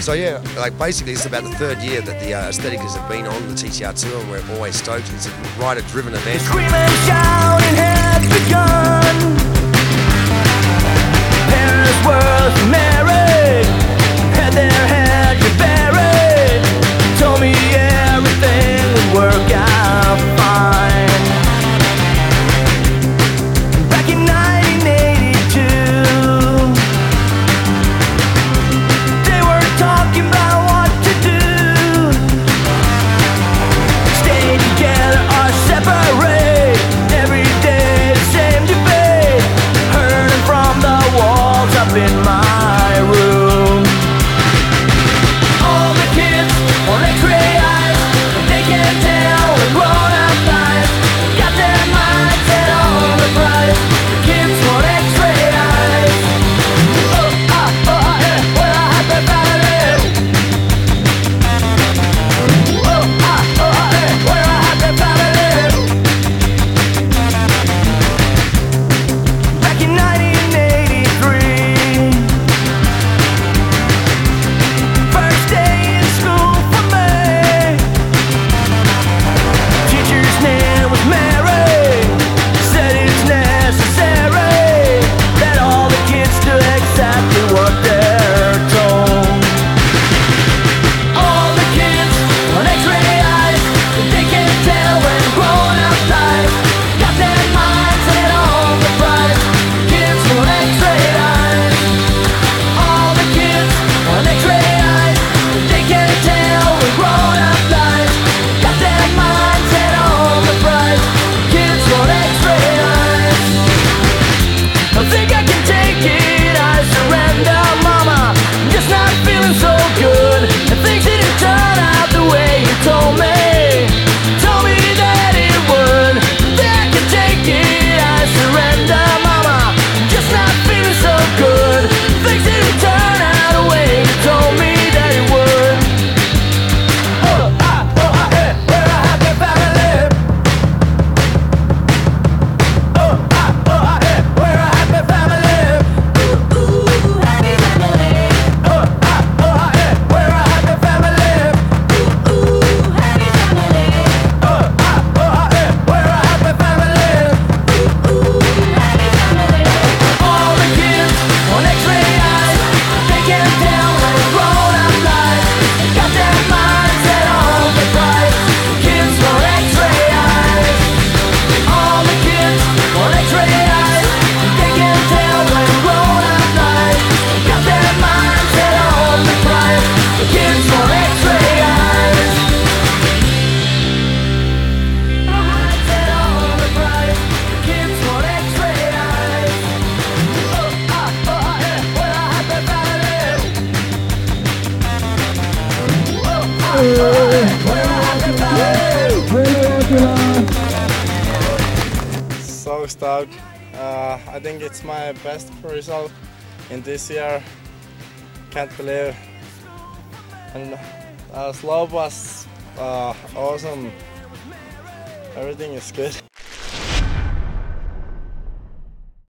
So yeah, like basically it's about the third year that the uh, Ästhetiker have been on the TTR tour and we're always stoked. It's a rider-driven event. So stoked. Uh, I think it's my best result in this year. Can't believe. And uh, slow was uh, awesome. Everything is good.